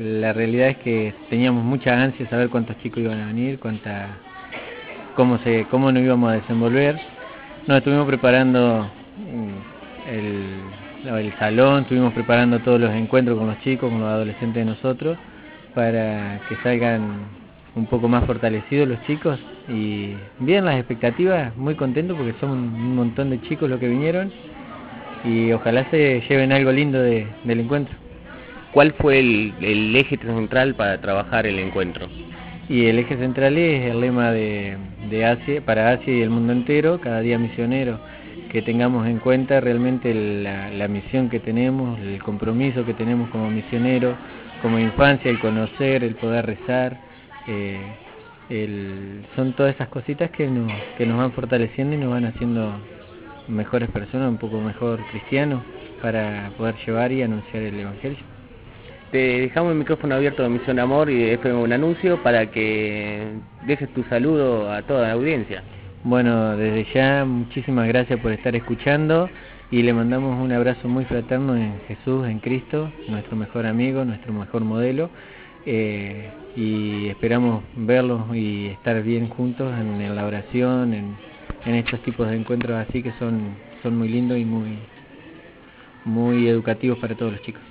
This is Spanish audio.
La realidad es que teníamos mucha ansia de saber cuántos chicos iban a venir, cuánta, cómo, se, cómo nos íbamos a desenvolver. Nos estuvimos preparando mm, el, el salón, estuvimos preparando todos los encuentros con los chicos, con los adolescentes de nosotros, para que salgan un poco más fortalecidos los chicos y bien las expectativas, muy contentos porque son un montón de chicos los que vinieron y ojalá se lleven algo lindo de, del encuentro. ¿Cuál fue el, eje central para trabajar el encuentro? Y el eje central es el lema de, de Asia, para Asia y el mundo entero, cada día misionero, que tengamos en cuenta realmente la, misión que tenemos, el compromiso que tenemos como misioneros, como infancia, el conocer, el poder rezar, eh, el, son todas esas cositas que nos, que nos van fortaleciendo y nos van haciendo mejores personas, un poco mejor cristianos, para poder llevar y anunciar el Evangelio. Te dejamos el micrófono abierto de Misión Amor y es un anuncio para que dejes tu saludo a toda la audiencia. Bueno, desde ya muchísimas gracias por estar escuchando y le mandamos un abrazo muy fraterno en Jesús, en Cristo, nuestro mejor amigo, nuestro mejor modelo. Eh, y esperamos verlos y estar bien juntos en, la oración, en, en estos tipos de encuentros así que son, son muy lindos y muy, muy educativos para todos los chicos.